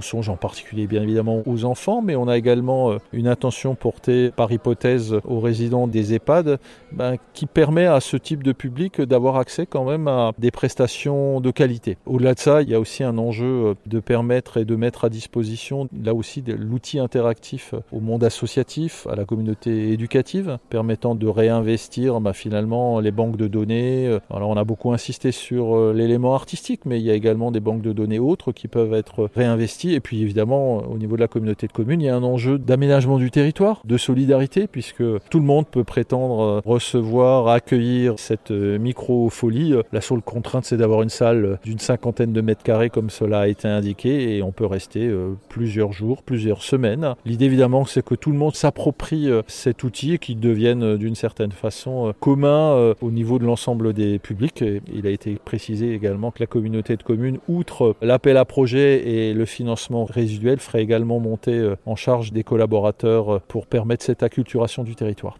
on songe en particulier bien évidemment aux enfants, mais on a également une attention portée par hypothèse aux résidents des EHPAD ben, qui permet à ce type de public d'avoir accès quand même à des prestations de qualité. Au-delà de ça, il y a aussi un enjeu de permettre et de mettre à disposition là aussi l'outil interactif au monde associatif, à la communauté éducative, permettant de réinvestir ben, finalement les banques de données. Alors on a beaucoup insisté sur l'élément artistique, mais il y a également des banques de données autres qui peuvent être réinvesties. Et puis évidemment, au niveau de la communauté de communes, il y a un enjeu d'aménagement du territoire, de solidarité, puisque tout le monde peut prétendre recevoir, accueillir cette micro-folie. La seule contrainte, c'est d'avoir une salle d'une cinquantaine de mètres carrés comme cela a été indiqué et on peut rester plusieurs jours, plusieurs semaines. L'idée évidemment, c'est que tout le monde s'approprie cet outil et qu'il devienne d'une certaine façon commun au niveau de l'ensemble des publics. il a été précisé également que la communauté de communes, outre l'appel à projet et le financement résiduel, ferait également monter en charge des collaborateurs pour permettre cette acculturation du territoire.